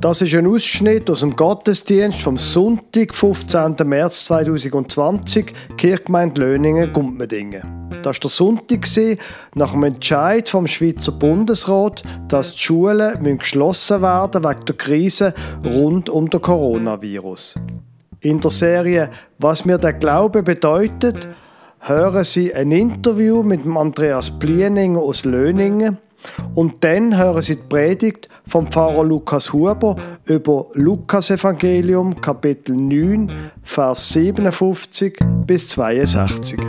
Das ist ein Ausschnitt aus dem Gottesdienst vom Sonntag, 15. März 2020, Kirchgemeinde Löningen, Gumpmedingen. Das war der Sonntag nach dem Entscheid vom Schweizer Bundesrat, dass die Schulen geschlossen werden wegen der Krise rund um den Coronavirus. In der Serie Was mir der Glaube bedeutet, hören Sie ein Interview mit Andreas Plieninger aus Löningen und dann hören Sie die Predigt vom Pfarrer Lukas Huber über Lukas Evangelium Kapitel 9, Vers 57 bis 62.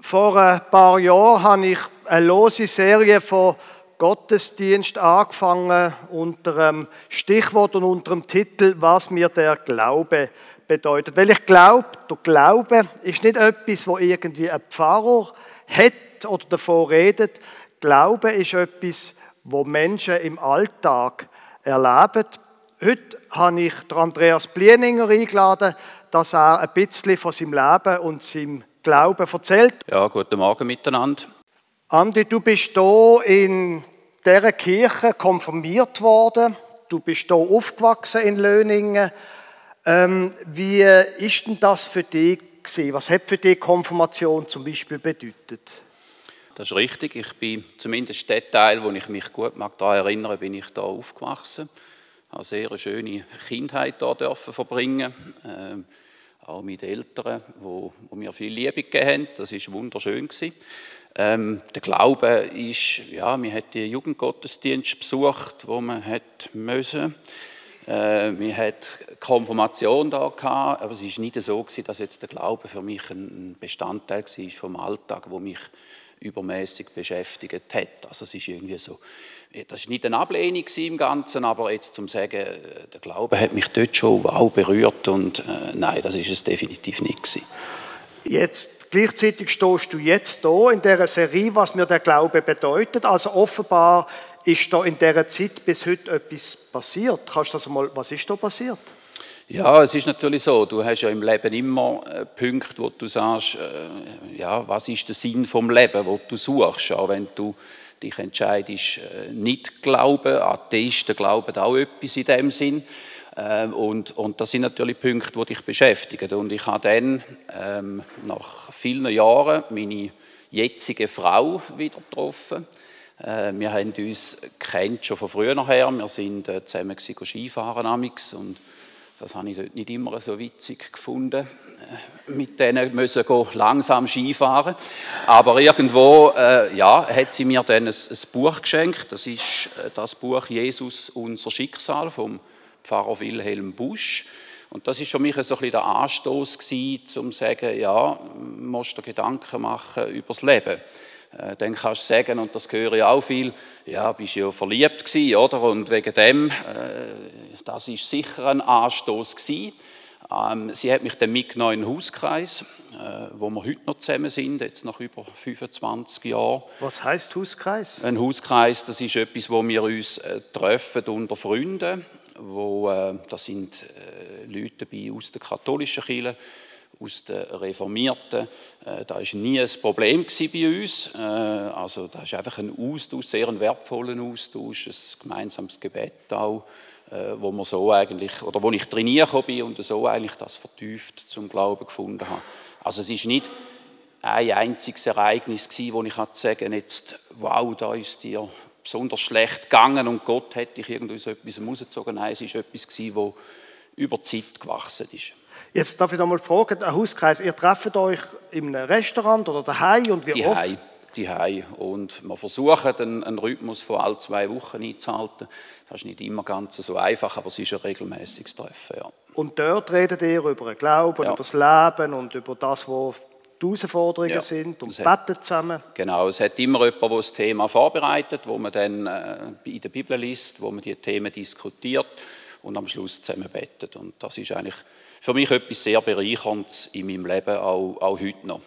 Vor ein paar Jahren habe ich eine lose Serie von Gottesdienst angefangen unter dem Stichwort und unter dem Titel Was mir der Glaube bedeutet. Weil ich glaube, der Glaube ist nicht etwas, wo irgendwie ein Pfarrer hat oder davon redet. Glaube ist etwas, wo Menschen im Alltag erleben. Heute habe ich Andreas Blieninger eingeladen, dass er ein bisschen von seinem Leben und seinem Glauben erzählt. Ja, guten Morgen miteinander. Andi, du bist hier in dieser Kirche konfirmiert worden. Du bist hier aufgewachsen in Löningen. Ähm, wie ist denn das für dich gewesen? Was hat für dich Konfirmation zum Beispiel bedeutet? Das ist richtig. Ich bin zumindest der Teil, wo ich mich gut mag daran erinnere, bin ich da aufgewachsen. Habe eine sehr schöne Kindheit da dürfen verbringen. Ähm, auch mit Eltern, wo, wo mir viel Liebe gegeben haben. Das ist wunderschön gewesen. Ähm, der Glaube ist, ja, man hat die Jugendgottesdienst besucht, wo man hat müssen. Äh, wir hatten Konfirmation da gehabt, aber es ist nicht so gewesen, dass jetzt der Glaube für mich ein Bestandteil war vom Alltag, wo mich übermäßig beschäftigt hat. Also es ist irgendwie so, das ist nicht eine Ablehnung im Ganzen, aber jetzt zum sagen, äh, der Glaube hat mich dort schon wow berührt und äh, nein, das ist es definitiv nicht gewesen. Jetzt gleichzeitig stehst du jetzt da in der Serie, was mir der Glaube bedeutet. Also offenbar ist da in dieser Zeit bis heute etwas passiert? Kannst du das mal, was ist da passiert? Ja, es ist natürlich so. Du hast ja im Leben immer äh, Punkte, wo du sagst, äh, ja, was ist der Sinn vom Leben, wo du suchst, auch wenn du dich entscheidest, äh, nicht glauben. Atheisten glauben auch etwas in dem Sinn. Ähm, und, und das sind natürlich Punkte, die dich beschäftigen. Und ich habe dann ähm, nach vielen Jahren meine jetzige Frau wieder getroffen. Äh, wir haben uns kennt schon von früher her. Wir sind äh, zusammen Skifahren amix und das habe ich dort nicht immer so witzig gefunden. Äh, mit denen müssen go langsam Skifahren. Aber irgendwo, äh, ja, hat sie mir dann ein, ein, Buch geschenkt. Das ist das Buch Jesus unser Schicksal vom Pfarrer Wilhelm Busch. Und das ist für mich so ein bisschen der Anstoß gewesen, um zu sagen, ja, musst du Gedanken machen über das Leben. Äh, dann kannst du sagen, und das höre ich auch viel, ja, bist ja verliebt gewesen, oder? Und wegen dem, äh, das ist sicher ein Anstoß gewesen. Ähm, sie hat mich dann mitgenommen in den Hauskreis, äh, wo wir heute noch zusammen sind, jetzt nach über 25 Jahren. Was heißt Hauskreis? Ein Hauskreis, das ist etwas, wo wir uns treffen unter Freunden, wo, das sind Leute dabei aus der katholischen Kirche, aus den Reformierten. Äh, da war nie ein Problem bei uns. Äh, also da ist einfach ein Austausch, sehr ein wertvoller Austausch, ein gemeinsames Gebet auch, äh, wo man so eigentlich, oder wo ich trainiert bin und so eigentlich das vertieft zum Glauben gefunden habe. Also es ist nicht ein einziges Ereignis gewesen, wo ich sagen jetzt, wow, da ist dir besonders schlecht gegangen und Gott hätte dich irgendwie so etwas rausgezogen. Nein, es ist etwas gewesen, wo über die Zeit gewachsen ist. Jetzt darf ich noch mal fragen, ein Hauskreis, ihr trefft euch einem Restaurant oder daheim und wie die oft? Hei, die Hei. Und wir versuchen, einen, einen Rhythmus von alle zwei Wochen einzuhalten. Das ist nicht immer ganz so einfach, aber es ist ein regelmäßiges Treffen, ja. Und dort redet ihr über den Glauben, ja. über das Leben und über das, was die Herausforderungen ja, sind und beten zusammen. Genau, es hat immer jemand, der das Thema vorbereitet, wo man dann äh, in der Bibel liest, wo man die Themen diskutiert und am Schluss zusammen betet. Und das ist eigentlich für mich etwas sehr Bereicherndes in meinem Leben, auch, auch heute noch.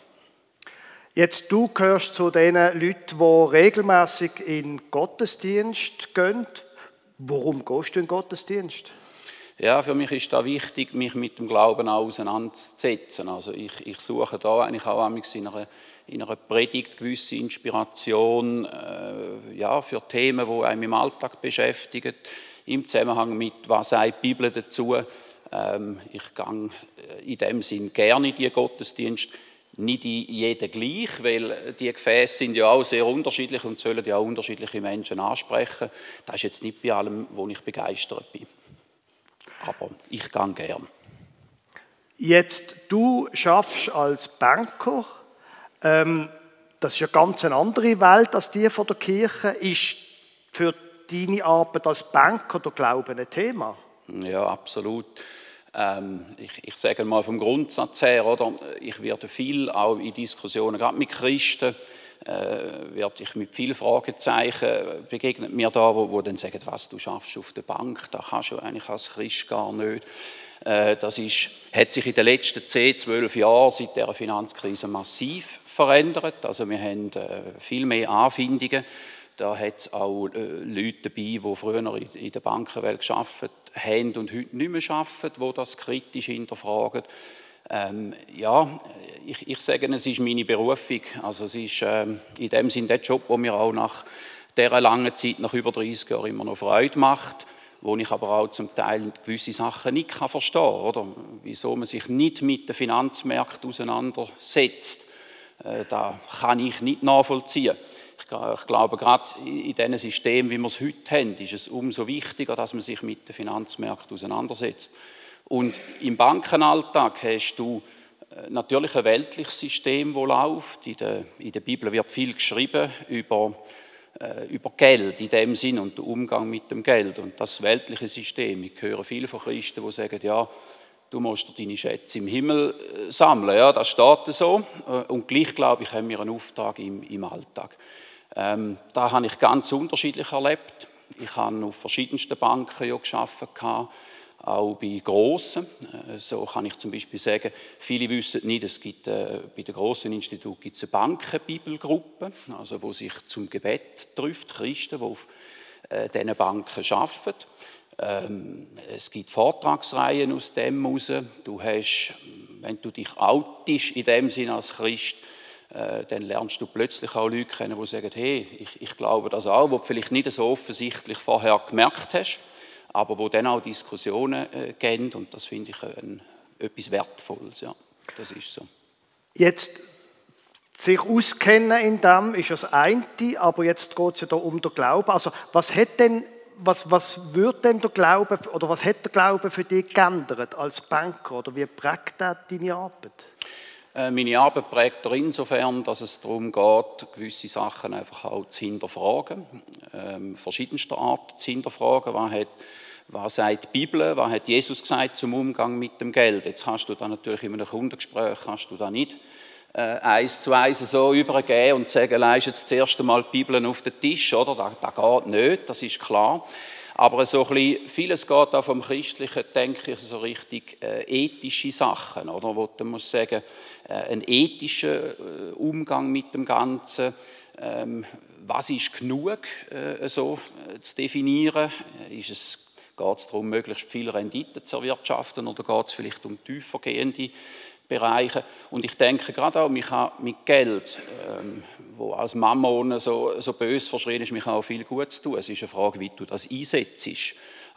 Jetzt, du gehörst zu den Leuten, die regelmäßig in Gottesdienst gehen. Warum gehst du in Gottesdienst? Ja, für mich ist da wichtig, mich mit dem Glauben auch auseinanderzusetzen. Also ich, ich suche da eigentlich auch in einer, in einer Predigt gewisse Inspiration äh, ja, für Themen, die einem im Alltag beschäftigen, im Zusammenhang mit, was sagt die Bibel dazu. Ähm, ich gehe äh, in dem Sinn gerne in die Gottesdienst, nicht in jeden gleich, weil die Gefäße sind ja auch sehr unterschiedlich und sollen ja auch unterschiedliche Menschen ansprechen. Das ist jetzt nicht bei allem, wo ich begeistert bin aber ich gehe gern. Jetzt, du schaffst als Banker, ähm, das ist eine ganz andere Welt als die von der Kirche. Ist für deine Arbeit als Banker der Glaube ein Thema? Ja, absolut. Ähm, ich, ich sage mal vom Grundsatz her, oder, ich werde viel auch in Diskussionen, gerade mit Christen, äh, werde ich mit vielen Fragezeichen begegnet mir da, wo, wo dann sagen, was du schaffst auf der Bank, da kannst du eigentlich als Christ gar nicht. Äh, das ist, hat sich in den letzten 10, 12 Jahren seit der Finanzkrise massiv verändert. Also wir haben äh, viel mehr Anfindungen. Da hat es auch äh, Leute dabei, die früher in, in der Bankenwelt geschafft haben und heute nicht mehr arbeiten, die das kritisch hinterfragen. Ähm, ja, ich, ich sage, es ist meine Berufung. Also es ist ähm, in dem Sinne der Job, der mir auch nach dieser langen Zeit, nach über 30 Jahren, immer noch Freude macht, wo ich aber auch zum Teil gewisse Sachen nicht kann verstehen oder? Wieso man sich nicht mit den Finanzmärkten auseinandersetzt, äh, da kann ich nicht nachvollziehen. Ich, glaube, gerade in diesem System, wie wir es heute haben, ist es umso wichtiger, dass man sich mit den Finanzmärkten auseinandersetzt. Und im Bankenalltag hast du äh, natürlich ein weltliches System, das läuft. In der, in der Bibel wird viel geschrieben über, äh, über Geld in dem Sinn und den Umgang mit dem Geld. Und das weltliche System, ich höre viele von Christen, die sagen, ja, du musst deine Schätze im Himmel äh, sammeln. Ja, das steht so. Und gleich, glaube ich, haben wir einen Auftrag im, im Alltag. Ähm, da habe ich ganz unterschiedlich erlebt. Ich habe auf verschiedensten Banken ja gearbeitet auch bei Grossen. Äh, so kann ich zum Beispiel sagen, viele wissen nicht, es gibt äh, bei den grossen Instituten gibt es eine Bankenbibelgruppe, also wo sich zum Gebet trifft, Christen, die auf äh, diesen Banken arbeiten. Ähm, es gibt Vortragsreihen aus dem heraus. Du hast, wenn du dich outest in dem Sinne als Christ, äh, dann lernst du plötzlich auch Leute kennen, die sagen, hey, ich, ich glaube das auch, wo du vielleicht nicht so offensichtlich vorher gemerkt hast aber wo dann auch Diskussionen äh, gehen und das finde ich ein, etwas Wertvolles. Ja, das ist so. Jetzt sich auskennen in dem ist das eine, aber jetzt geht es ja da um den Glauben. Also was hat denn was, was wird denn der Glaube oder was hat der Glaube für dich geändert als Banker oder wie prägt das deine Arbeit? Äh, meine Arbeit prägt er insofern, dass es darum geht, gewisse Sachen einfach auch zu hinterfragen, ähm, verschiedenster Art zu hinterfragen. Was hat was sagt die Bibel, was hat Jesus gesagt zum Umgang mit dem Geld. Jetzt hast du da natürlich in einem Kundengespräch, hast du da nicht äh, eins zu eins so übergeben und sagen, leist jetzt das erste Mal die Bibel auf den Tisch, oder? Das, das geht nicht, das ist klar. Aber so ein bisschen, vieles geht auch vom Christlichen, denke ich, so richtig äh, ethische Sachen, oder? Wo du musst sagen, äh, ein ethischer äh, Umgang mit dem Ganzen, ähm, was ist genug äh, so zu definieren? Ist es Geht es darum, möglichst viel Rendite zu erwirtschaften oder geht es vielleicht um tiefergehende Bereiche? Und ich denke gerade auch, man kann mit Geld, ähm, wo als Mammon so, so bös verschrien ist, man auch viel Gutes tun. Es ist eine Frage, wie du das einsetzt,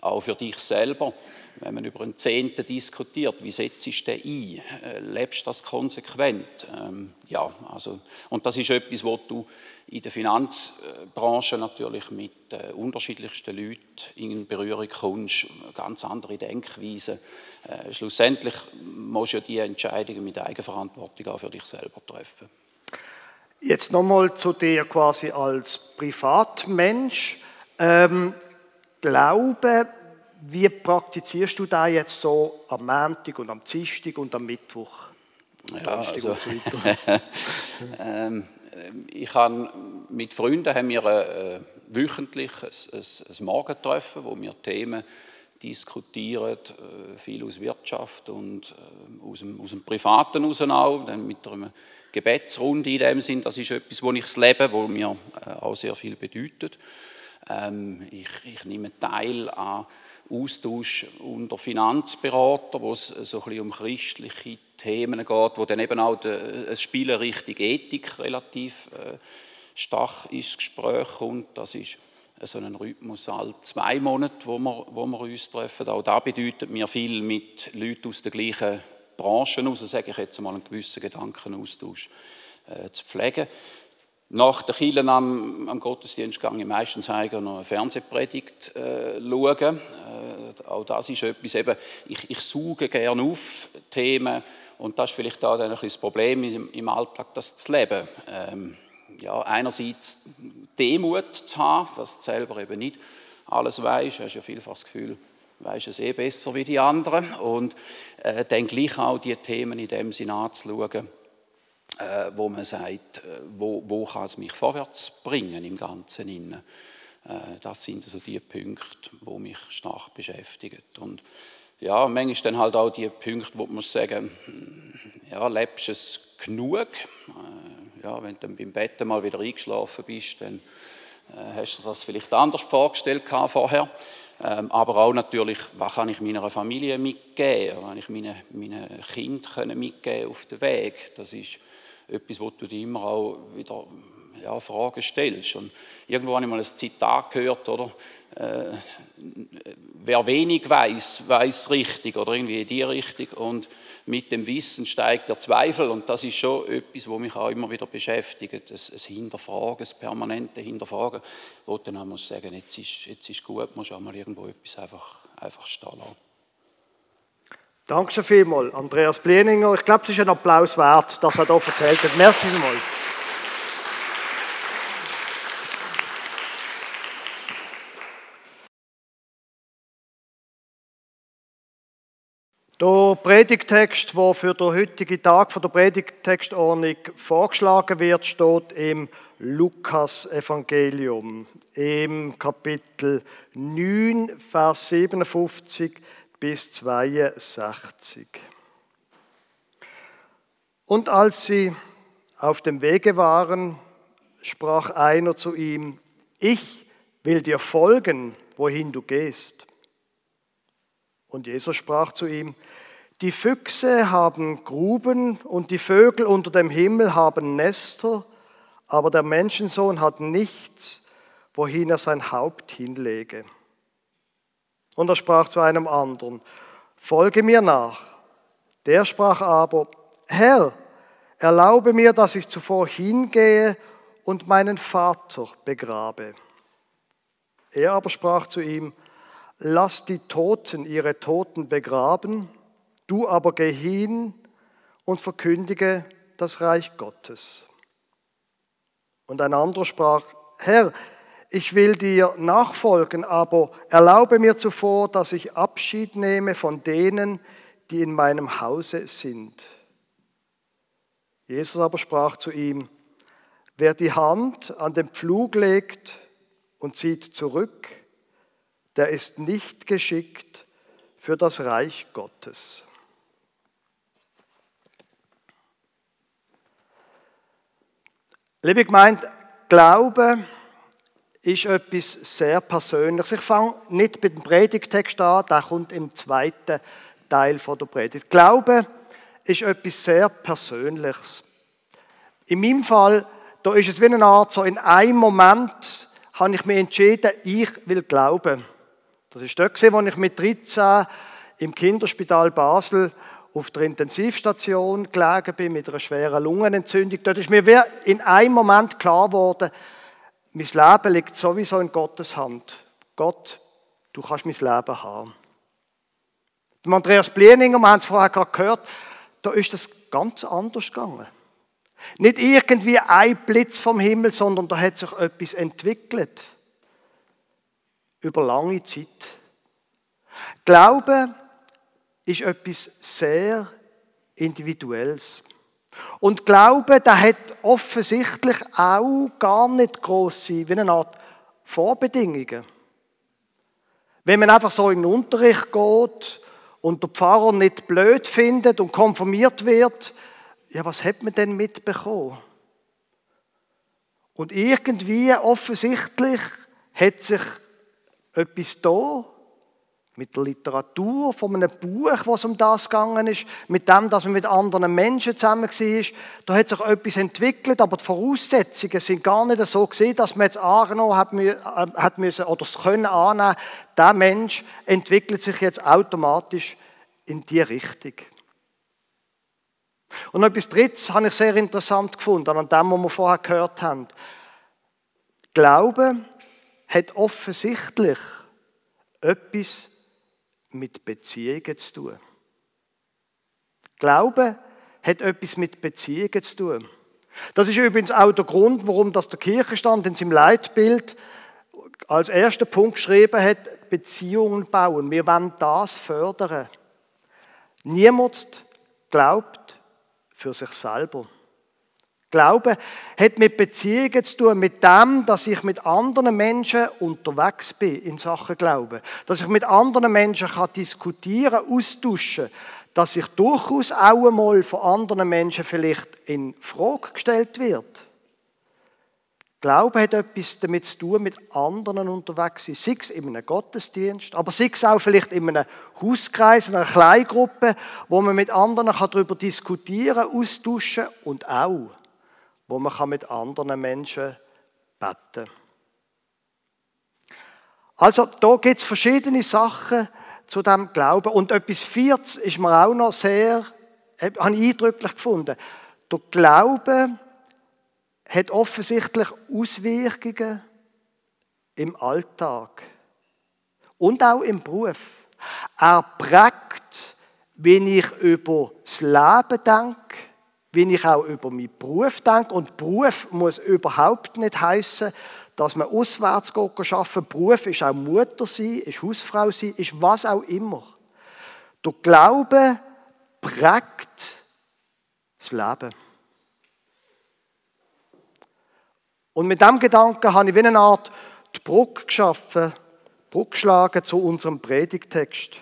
auch für dich selber wenn man über einen Zehnten diskutiert, wie setzt du den ein? Äh, lebst du das konsequent? Ähm, ja, also, und das ist etwas, wo du in der Finanzbranche natürlich mit äh, unterschiedlichsten Leuten in Berührung kommst, ganz andere Denkweisen. Äh, schlussendlich musst du ja die Entscheidungen mit Eigenverantwortung auch für dich selber treffen. Jetzt nochmal zu dir quasi als Privatmensch. Ähm, Glaube wie praktizierst du da jetzt so am Montag und am Dienstag und am Mittwoch? Ja, also, ähm, ich habe mit Freunden haben wir äh, wöchentlich ein, ein, ein Morgentreffen, wo wir Themen diskutieren, äh, viel aus Wirtschaft und äh, aus, dem, aus dem Privaten raus auch, dann mit einer Gebetsrunde in dem Sinn. Das ist etwas, wo ich das lebe, wo mir äh, auch sehr viel bedeutet. Ähm, ich, ich nehme teil an Austausch unter Finanzberatern, wo es so ein bisschen um christliche Themen geht, wo dann eben auch eine spielerichtige Ethik relativ äh, stark ins Gespräch kommt. Das ist so ein Rhythmus alle zwei Monate, wo wir, wo wir uns treffen. Auch da bedeutet mir viel mit Leuten aus der gleichen Branche, also sage ich jetzt einmal, einen gewissen Gedankenaustausch äh, zu pflegen. Nach der Kirche am, am Gottesdienst gehe ich meistens noch eine Fernsehpredigt äh, schauen. Äh, auch das ist etwas, eben, ich, ich suche gerne auf Themen und das ist vielleicht auch dann ein das Problem im, im Alltag, das zu leben. Ähm, ja, einerseits Demut zu haben, dass du selber eben nicht alles weißt. Hast ja vielfach das Gefühl, weißt es eh besser wie die anderen. Und äh, dann gleich auch die Themen in dem Sinne anzuschauen, äh, wo man sagt, äh, wo, wo kann es mich vorwärts bringen im Ganzen. Äh, das sind also die Punkte, die mich stark beschäftigen. Und ja, manchmal dann halt auch die Punkte, wo man sagen, hm, ja, lebst es genug? Äh, ja, wenn du dann beim Bett mal wieder eingeschlafen bist, dann äh, hast du das vielleicht anders vorgestellt vorher. Ähm, aber auch natürlich, was kann ich meiner Familie mitgeben? Was kann ich meinen, meinen Kindern mitgeben auf den Weg? Das ist etwas, wo du dir immer auch wieder ja, Fragen stellst. Und irgendwo habe ich mal ein Zitat gehört, oder? Äh, wer wenig weiß, weiß richtig oder irgendwie in die Richtung. Und mit dem Wissen steigt der Zweifel. Und das ist schon etwas, wo mich auch immer wieder beschäftigt. Das, das Hinterfragen, das permanente Hinterfragen, wo dann muss sagen, jetzt ist, jetzt ist gut, muss auch mal irgendwo etwas einfach, einfach stehen lassen. Danke schon vielmals, Andreas Bleninger. Ich glaube, es ist ein Applaus wert, dass er hier erzählt hat. Merci vielmals. Der Predigtext, der für den heutigen Tag von der Predigtextordnung vorgeschlagen wird, steht im Lukas-Evangelium, im Kapitel 9, Vers 57 bis 62. Und als sie auf dem Wege waren, sprach einer zu ihm, ich will dir folgen, wohin du gehst. Und Jesus sprach zu ihm, die Füchse haben Gruben und die Vögel unter dem Himmel haben Nester, aber der Menschensohn hat nichts, wohin er sein Haupt hinlege. Und er sprach zu einem anderen, folge mir nach. Der sprach aber, Herr, erlaube mir, dass ich zuvor hingehe und meinen Vater begrabe. Er aber sprach zu ihm, lass die Toten ihre Toten begraben, du aber geh hin und verkündige das Reich Gottes. Und ein anderer sprach, Herr, ich will dir nachfolgen, aber erlaube mir zuvor, dass ich Abschied nehme von denen, die in meinem Hause sind. Jesus aber sprach zu ihm, wer die Hand an den Pflug legt und zieht zurück, der ist nicht geschickt für das Reich Gottes. Liebe Gemeinde, Glaube ist etwas sehr Persönliches. Ich fange nicht mit dem Predigtext an, der kommt im zweiten Teil der Predigt. Glaube ist etwas sehr Persönliches. In meinem Fall, da ist es wie eine Art, so in einem Moment habe ich mich entschieden, ich will glauben. Das ist dort, wo ich mit 13 im Kinderspital Basel auf der Intensivstation gelegen bin mit einer schweren Lungenentzündung. Dort ist mir in einem Moment klar geworden, mein Leben liegt sowieso in Gottes Hand. Gott, du kannst mein Leben haben. Dem Andreas Blieninger, wir haben es vorher gerade gehört, da ist das ganz anders gegangen. Nicht irgendwie ein Blitz vom Himmel, sondern da hat sich etwas entwickelt über lange Zeit. Glaube ist etwas sehr Individuelles. Und Glaube, der hat offensichtlich auch gar nicht grosse, wie eine Art Vorbedingungen. Wenn man einfach so in den Unterricht geht und der Pfarrer nicht blöd findet und konformiert wird, ja, was hat man denn mitbekommen? Und irgendwie offensichtlich hat sich etwas da mit der Literatur von einem Buch, was um das gegangen ist, mit dem, dass man mit anderen Menschen zusammen war. Da hat sich etwas entwickelt, aber die Voraussetzungen sind gar nicht so gesehen, dass man jetzt angenommen hat, äh, hat müssen oder es können annehmen, der Mensch entwickelt sich jetzt automatisch in die Richtung. Und noch etwas Drittes habe ich sehr interessant gefunden, an dem, was wir vorher gehört haben. Glaube hat offensichtlich etwas mit Beziehungen zu tun. Glaube hat etwas mit Beziehungen zu tun. Das ist übrigens auch der Grund, warum das der Kirchenstand in seinem Leitbild als erster Punkt geschrieben hat, Beziehungen bauen. Wir wollen das fördern. Niemand glaubt für sich selber. Glaube hat mit Beziehungen zu tun, mit dem, dass ich mit anderen Menschen unterwegs bin in Sachen Glauben. Dass ich mit anderen Menschen kann diskutieren, austauschen, dass ich durchaus auch einmal von anderen Menschen vielleicht in Frage gestellt wird. Glaube hat etwas damit zu tun, mit anderen unterwegs sein. Sei es in einem Gottesdienst, aber sei es auch vielleicht in einem Hauskreis, in einer Kleingruppe, wo man mit anderen darüber diskutieren, austauschen und auch wo man mit anderen Menschen beten kann. Also da gibt es verschiedene Sachen zu dem Glauben. Und etwas Viertes ist mir auch noch sehr, habe ich eindrücklich gefunden. Der Glaube hat offensichtlich Auswirkungen im Alltag und auch im Beruf. Er prägt, wie ich über das Leben denke, wie ich auch über meinen Beruf denke. Und Beruf muss überhaupt nicht heißen, dass man auswärts arbeiten Beruf ist auch Mutter sein, ist Hausfrau sein, ist was auch immer. Der Glaube prägt das Leben. Und mit diesem Gedanken habe ich wie eine Art die Brücke geschaffen, Brücke geschlagen zu unserem Predigtext.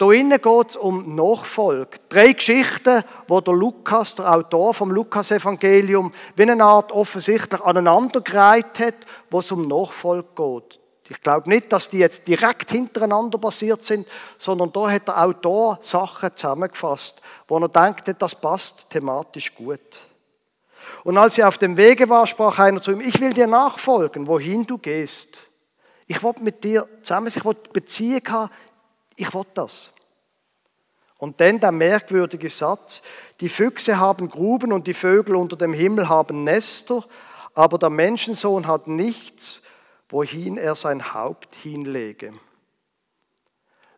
Da innen geht es um Nachfolge. Drei Geschichten, wo der Lukas, der Autor vom Lukas-Evangelium, wie eine Art offensichtlich aneinandergereiht hat, wo es um Nachfolge geht. Ich glaube nicht, dass die jetzt direkt hintereinander basiert sind, sondern da hat der Autor Sachen zusammengefasst, wo er denkt, das passt thematisch gut. Und als er auf dem Wege war, sprach einer zu ihm, ich will dir nachfolgen, wohin du gehst. Ich will mit dir zusammen, ich will Beziehung haben, ich will das. Und dann der merkwürdige Satz, die Füchse haben Gruben und die Vögel unter dem Himmel haben Nester, aber der Menschensohn hat nichts, wohin er sein Haupt hinlege.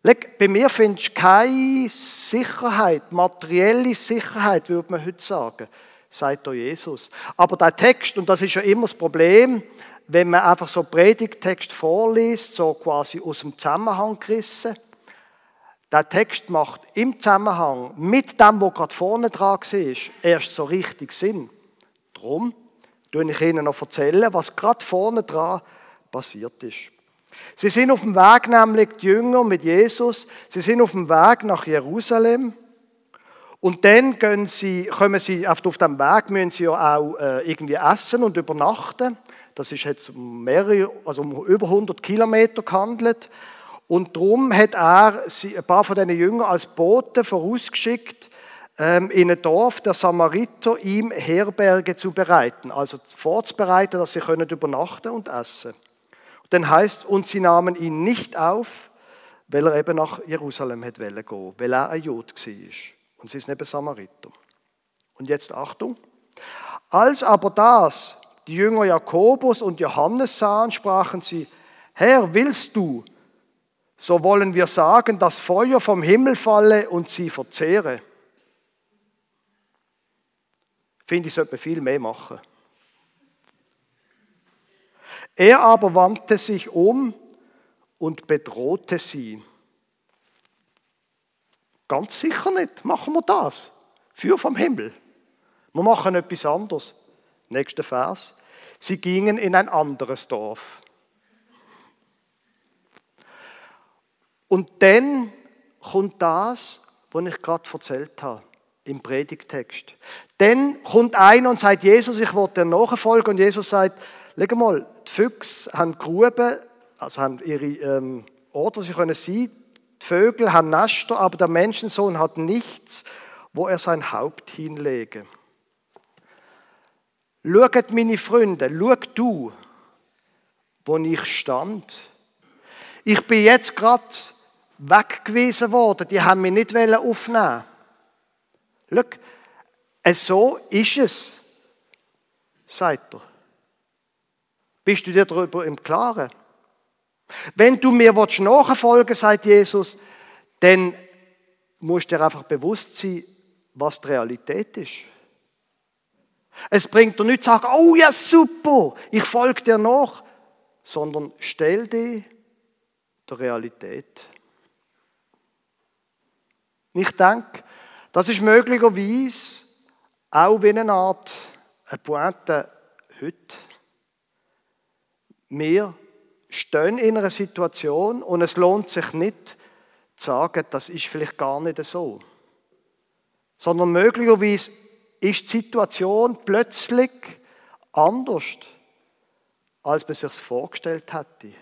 Bei mir findest du keine Sicherheit, materielle Sicherheit, würde man heute sagen, sagt der Jesus. Aber der Text, und das ist ja immer das Problem, wenn man einfach so Predigtext vorliest, so quasi aus dem Zusammenhang gerissen, der Text macht im Zusammenhang mit dem, was gerade vorne dran war, erst so richtig Sinn. Darum erzähle ich Ihnen noch erzählen, was gerade vorne dran passiert ist. Sie sind auf dem Weg, nämlich die Jünger mit Jesus, sie sind auf dem Weg nach Jerusalem. Und dann gehen sie, kommen sie auf dem Weg, müssen sie ja auch äh, irgendwie essen und übernachten. Das ist jetzt mehrere, also um über 100 Kilometer gehandelt. Und darum hat er ein paar von diesen Jüngern als Boten vorausgeschickt, ähm, in ein Dorf der Samariter ihm Herberge zu bereiten, also vorzubereiten, dass sie können übernachten und essen. Und dann heißt und sie nahmen ihn nicht auf, weil er eben nach Jerusalem hätte gehen, weil er ein Jod war. Und sie ist neben Samariter. Und jetzt Achtung. Als aber das die Jünger Jakobus und Johannes sahen, sprachen sie, Herr, willst du, so wollen wir sagen, dass Feuer vom Himmel falle und sie verzehre. Finde ich, sollte man viel mehr machen. Er aber wandte sich um und bedrohte sie. Ganz sicher nicht. Machen wir das. Für vom Himmel. Wir machen etwas anderes. Nächster Vers. Sie gingen in ein anderes Dorf. Und dann kommt das, was ich gerade erzählt habe im Predigtext. Dann kommt einer und sagt, Jesus, ich will dir nachfolgen. Und Jesus sagt, schau mal, die Füchse haben Gruben, also haben ihre ähm, Orte, wo sie können sein. Die Vögel haben Nester, aber der Menschensohn hat nichts, wo er sein Haupt hinlege. Schaut, meine Freunde, schau du, wo ich stand. Ich bin jetzt gerade weggewiesen worden. Die haben mich nicht aufnehmen Schau, so ist es, sagt er. Bist du dir darüber im Klaren? Wenn du mir nachfolgen willst, sagt Jesus, dann musst du dir einfach bewusst sein, was die Realität ist. Es bringt dir nicht zu sagen, oh ja, super, ich folge dir nach, sondern stell dich der Realität. Ich denke, das ist möglicherweise auch wie eine Art eine Pointe heute. Wir stehen in einer Situation und es lohnt sich nicht zu sagen, das ist vielleicht gar nicht so. Sondern möglicherweise ist die Situation plötzlich anders, als man sich vorgestellt hätte.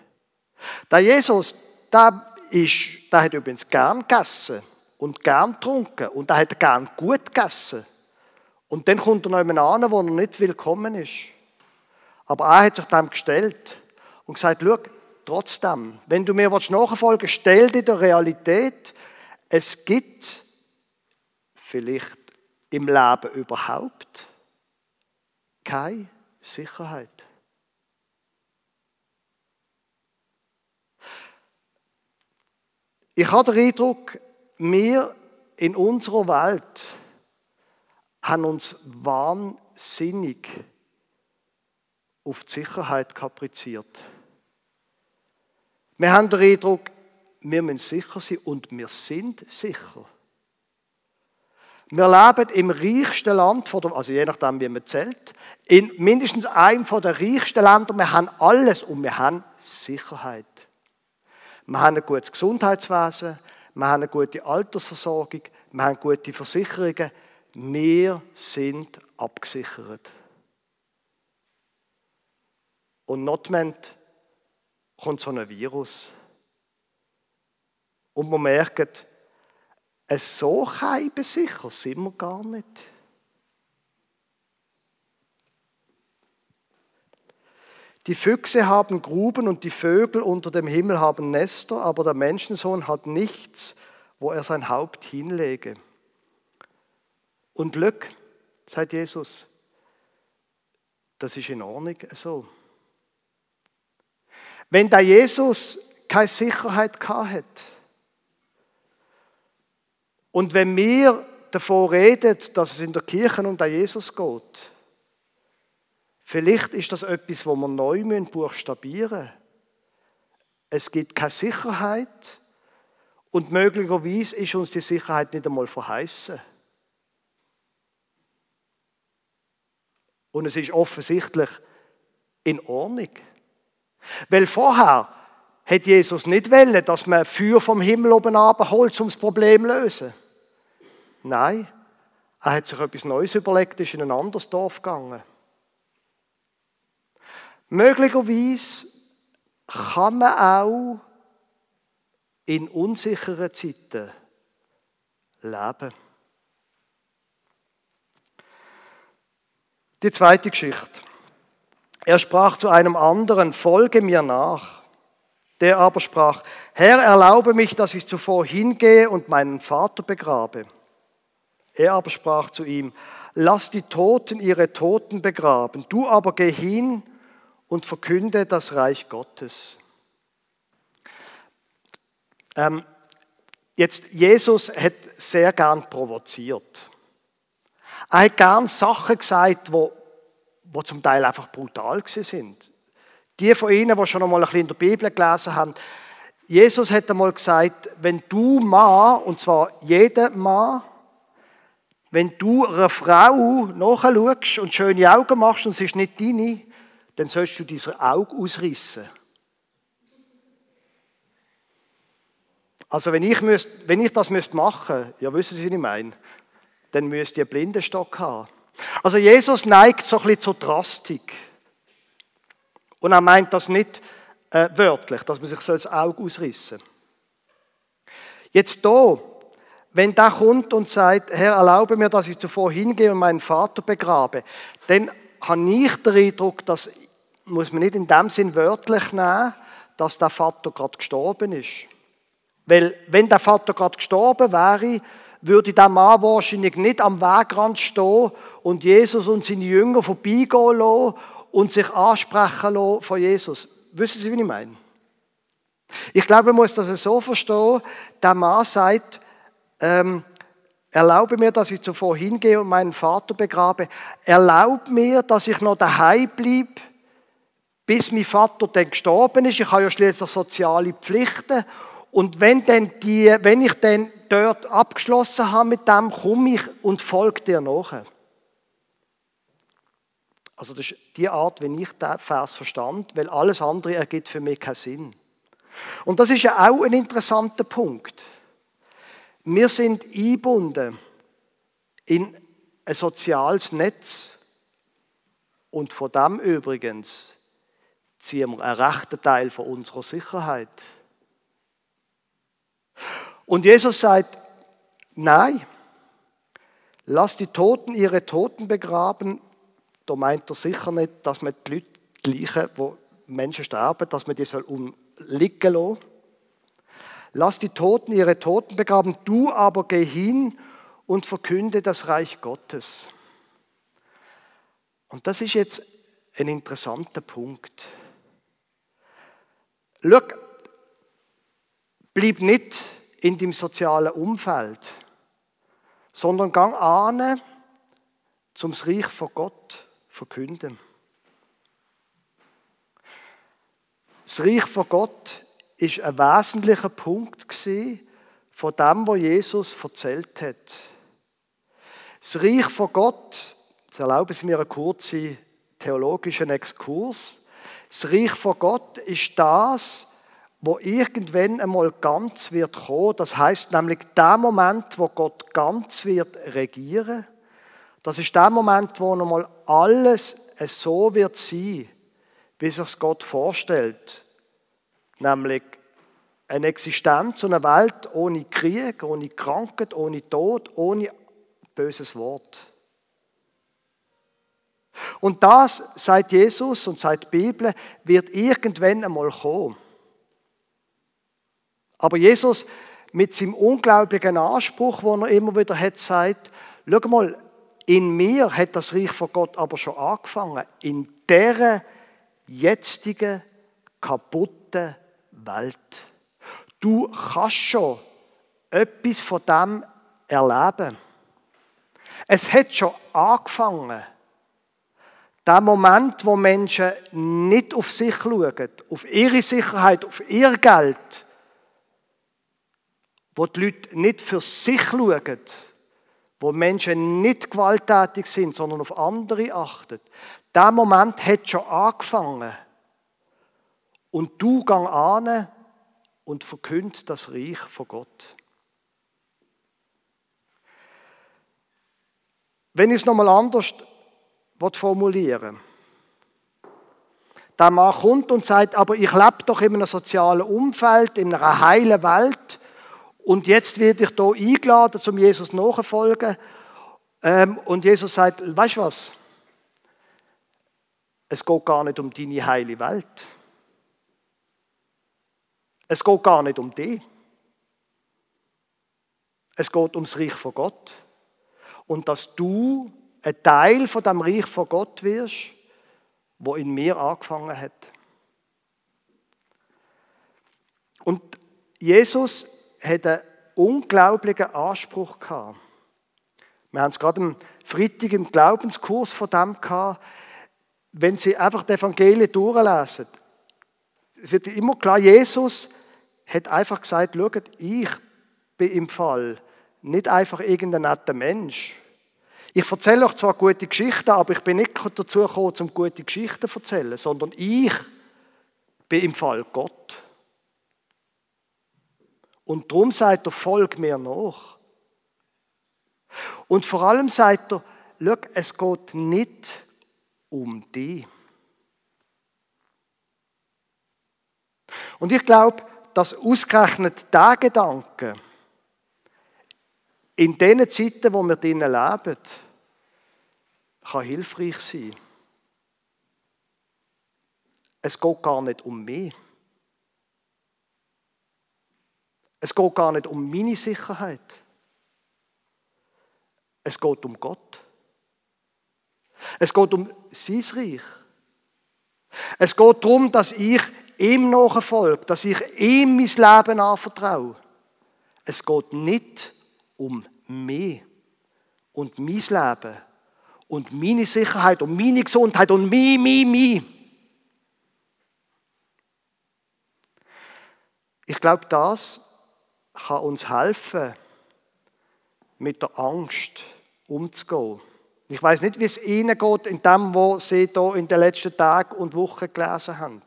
Der Jesus, der, ist, der hat übrigens gern gegessen und gern getrunken und er hat gern gut gegessen. Und dann kommt er noch jemand an, wo er nicht willkommen ist. Aber er hat sich dem gestellt und gesagt, schau, trotzdem, wenn du mir nachfolgen willst, stell dir die Realität, es gibt vielleicht im Leben überhaupt keine Sicherheit. Ich habe den Eindruck, wir in unserer Welt haben uns wahnsinnig auf die Sicherheit kapriziert. Wir haben den Eindruck, wir müssen sicher sein und wir sind sicher. Wir leben im reichsten Land, also je nachdem, wie man zählt, in mindestens einem der reichsten Länder. Wir haben alles und wir haben Sicherheit. Wir haben ein gutes Gesundheitswesen, wir haben eine gute Altersversorgung, wir haben gute Versicherungen. Wir sind abgesichert. Und notwendig kommt so ein Virus. Und man merkt, so sicher sind wir gar nicht. Die Füchse haben Gruben und die Vögel unter dem Himmel haben Nester, aber der Menschensohn hat nichts, wo er sein Haupt hinlege. Und Glück, sagt Jesus, das ist in Ordnung so. Wenn der Jesus keine Sicherheit hat und wenn wir davon reden, dass es in der Kirche um den Jesus geht, Vielleicht ist das etwas, wo wir neu buchstabieren müssen. Es gibt keine Sicherheit und möglicherweise ist uns die Sicherheit nicht einmal verheißen. Und es ist offensichtlich in Ordnung. Weil vorher hat Jesus nicht wollen, dass man Feuer vom Himmel oben holt, um das Problem zu lösen. Nein, er hat sich etwas Neues überlegt, ist in ein anderes Dorf gegangen. Möglicherweise kann man auch in unsicheren Zeiten leben. Die zweite Geschichte. Er sprach zu einem anderen, folge mir nach. Der aber sprach, Herr, erlaube mich, dass ich zuvor hingehe und meinen Vater begrabe. Er aber sprach zu ihm, lass die Toten ihre Toten begraben, du aber geh hin und verkünde das Reich Gottes. Ähm, jetzt, Jesus hat sehr gern provoziert. Er hat gern Sachen gesagt, wo, wo zum Teil einfach brutal sind. Die von Ihnen, die schon einmal ein bisschen in der Bibel gelesen haben, Jesus hat einmal gesagt, wenn du Mann, und zwar jeder Mann, wenn du einer Frau nachschaust und schöne Augen machst und es ist nicht deine, dann sollst du dieses Auge ausrissen. Also wenn ich, müsst, wenn ich das müsste machen, ja wissen Sie, was ich meine, dann müsste ich einen Blindenstock haben. Also Jesus neigt so ein bisschen zur Drastik. Und er meint das nicht äh, wörtlich, dass man sich so das Auge ausrissen. Jetzt da, wenn der kommt und sagt, Herr, erlaube mir, dass ich zuvor hingehe und meinen Vater begrabe, dann habe ich den Eindruck, das muss man nicht in dem Sinn wörtlich nehmen, dass der Vater gerade gestorben ist. Weil, wenn der Vater gerade gestorben wäre, würde der Mann wahrscheinlich nicht am Wegrand stehen und Jesus und seine Jünger vorbeigehen lassen und sich ansprechen lassen von Jesus. Wissen Sie, wie ich meine? Ich glaube, man muss das so verstehen. Der Mann sagt, ähm, erlaube mir, dass ich zuvor hingehe und meinen Vater begrabe. Erlaube mir, dass ich noch daheim bleibe, bis mein Vater dann gestorben ist. Ich habe ja schließlich soziale Pflichten. Und wenn, dann die, wenn ich dann dort abgeschlossen habe mit dem, komme ich und folge dir nach. Also das ist die Art, wie ich den Vers verstand, weil alles andere ergibt für mich keinen Sinn. Und das ist ja auch ein interessanter Punkt. Wir sind eingebunden in ein soziales Netz und von dem übrigens ziehen wir einen rechten Teil von unserer Sicherheit. Und Jesus sagt, nein, lass die Toten ihre Toten begraben. Da meint er sicher nicht, dass man die Leute wo Menschen sterben, dass man die soll umliegen lassen. Lass die Toten ihre Toten begraben, du aber geh hin und verkünde das Reich Gottes. Und das ist jetzt ein interessanter Punkt. Schau, bleib nicht in dem sozialen Umfeld, sondern gang an, zum Reich von Gott verkünden. Das Reich von Gott ist ein wesentlicher Punkt von dem, was Jesus erzählt hat. Das Reich von Gott, jetzt erlauben Sie mir einen kurzen theologischen Exkurs. Das Reich von Gott ist das, wo irgendwann einmal ganz wird kommen. Das heißt nämlich der Moment, wo Gott ganz wird regieren. Das ist der Moment, wo einmal alles so wird sein, wie sich Gott vorstellt. Nämlich eine Existenz und eine Welt ohne Krieg, ohne Krankheit, ohne Tod, ohne böses Wort. Und das, sagt Jesus und die Bibel, wird irgendwann einmal kommen. Aber Jesus mit seinem unglaublichen Anspruch, den er immer wieder hat, sagt, schau mal, in mir hat das Reich von Gott aber schon angefangen. In dieser jetzigen, kaputten Welt. Du kannst schon etwas von dem erleben. Es hat schon angefangen. Der Moment, wo Menschen nicht auf sich schauen, auf ihre Sicherheit, auf ihr Geld, wo die Leute nicht für sich schauen, wo Menschen nicht gewalttätig sind, sondern auf andere achten. Der Moment hat schon angefangen. Und du gang an und verkünd das Reich von Gott. Wenn ich es nochmal anders formulieren Der Mann kommt und sagt, aber ich lebe doch in einem sozialen Umfeld, in einer heilen Welt und jetzt werde ich hier eingeladen, zum Jesus nachzufolgen. Ähm, und Jesus sagt, weißt du was? Es geht gar nicht um deine heile Welt. Es geht gar nicht um dich. Es geht ums Reich von Gott. Und dass du ein Teil von dem Reich von Gott wirst, wo in mir angefangen hat. Und Jesus hat einen unglaublichen Anspruch gehabt. Wir haben es gerade am Freitag im Glaubenskurs von dem gehabt. Wenn Sie einfach die Evangelien durchlesen, wird immer klar, Jesus hat einfach gesagt, schaut, ich bin im Fall nicht einfach irgendein netter Mensch. Ich erzähle euch zwar gute Geschichten, aber ich bin nicht dazu gekommen, um gute Geschichten zu erzählen, sondern ich bin im Fall Gott. Und darum sagt er, folg mir nach. Und vor allem sagt er, schau, es geht nicht um dich. Und ich glaube, dass ausgerechnet der Gedanke in den Zeiten, wo wir drinnen leben, kann hilfreich sein. Es geht gar nicht um mich. Es geht gar nicht um meine Sicherheit. Es geht um Gott. Es geht um sein Reich. Es geht darum, dass ich ihm nachfolge, dass ich ihm mein Leben anvertraue. Es geht nicht um mich und mein Leben und meine Sicherheit und meine Gesundheit und mich, mich, mich. Ich glaube, das kann uns helfen, mit der Angst umzugehen. Ich weiß nicht, wie es Ihnen geht in dem, was Sie hier in den letzten Tagen und Wochen gelesen haben.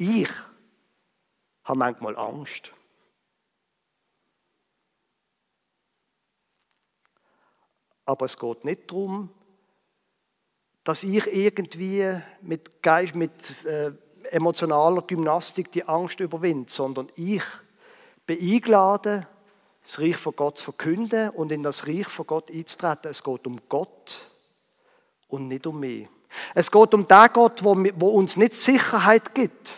Ich habe manchmal Angst. Aber es geht nicht darum, dass ich irgendwie mit, Geist, mit äh, emotionaler Gymnastik die Angst überwinde, sondern ich bin eingeladen, das Reich von Gott zu verkünden und in das Reich von Gott einzutreten. Es geht um Gott und nicht um mich. Es geht um den Gott, wo, uns nicht Sicherheit gibt,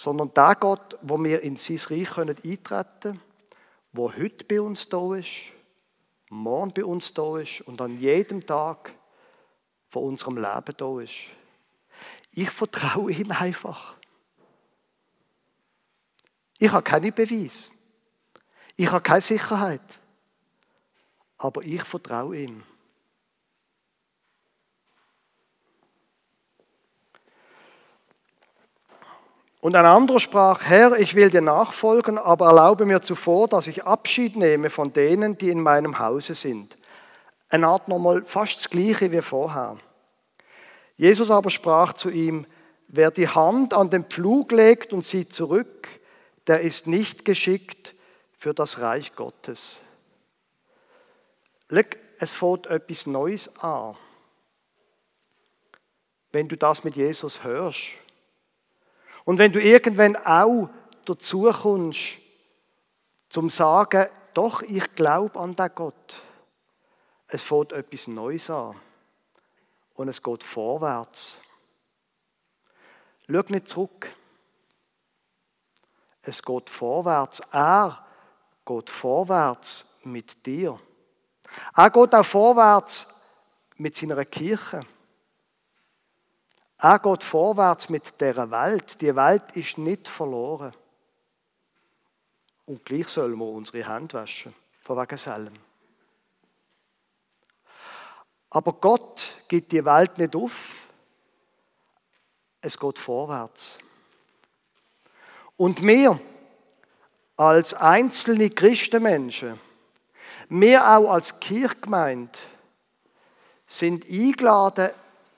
sondern den Gott, wo wir in sein Reich eintreten können, wo heute bei uns da ist, morgen bei uns da ist und an jedem Tag von unserem Leben da ist. Ich vertraue ihm einfach. Ich habe keine Beweis. Ich habe keine Sicherheit. Aber ich vertraue ihm. Und ein anderer sprach, Herr, ich will dir nachfolgen, aber erlaube mir zuvor, dass ich Abschied nehme von denen, die in meinem Hause sind. Eine Art nochmal fast das gleiche wie vorher. Jesus aber sprach zu ihm, wer die Hand an den Pflug legt und sieht zurück, der ist nicht geschickt für das Reich Gottes. Es fängt etwas Neues an. Wenn du das mit Jesus hörst. Und wenn du irgendwann auch dazu kommst, zum sagen, doch, ich glaube an den Gott. Es fängt etwas Neues an. Und es geht vorwärts. Schau nicht zurück. Es geht vorwärts. Er geht vorwärts mit dir. Er geht auch vorwärts mit seiner Kirche. Er geht vorwärts mit der Welt. Die Welt ist nicht verloren. Und gleich sollen wir unsere Hände waschen, von wegen Selm. Aber Gott gibt die Welt nicht auf. Es geht vorwärts. Und wir als einzelne Christenmenschen, wir auch als Kirchgemeinde, sind eingeladen,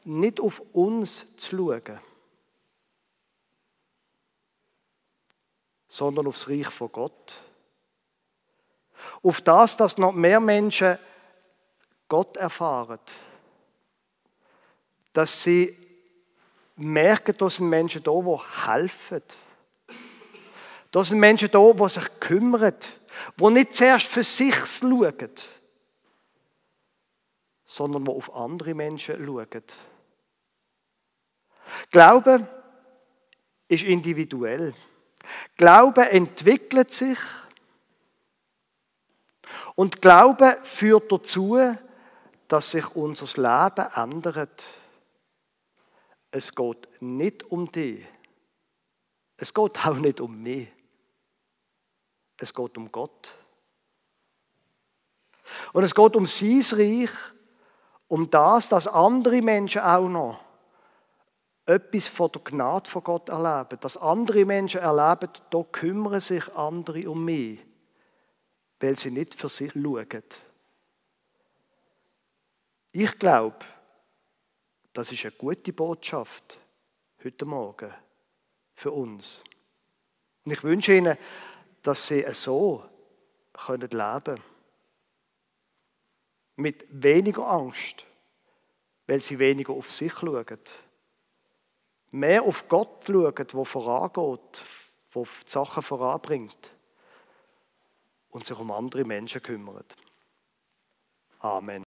nicht auf uns zu schauen, sondern aufs Reich von Gott. Auf das, dass noch mehr Menschen Gott erfahren. Dass sie merken, dass sind Menschen da, die helfen da sind Menschen da, die sich kümmern, die nicht zuerst für sich schauen, sondern die auf andere Menschen schauen. Glaube ist individuell. Glaube entwickelt sich und Glaube führt dazu, dass sich unser Leben ändert. Es geht nicht um dich. Es geht auch nicht um mich. Es geht um Gott. Und es geht um sein Reich, um das, dass andere Menschen auch noch etwas von der Gnade von Gott erleben. Dass andere Menschen erleben, da kümmern sich andere um mich, weil sie nicht für sich schauen. Ich glaube, das ist eine gute Botschaft heute Morgen für uns. Und ich wünsche Ihnen, dass sie so können leben Mit weniger Angst, weil sie weniger auf sich schauen. Mehr auf Gott schauen, der vorangeht, der die Sachen voranbringt und sich um andere Menschen kümmert. Amen.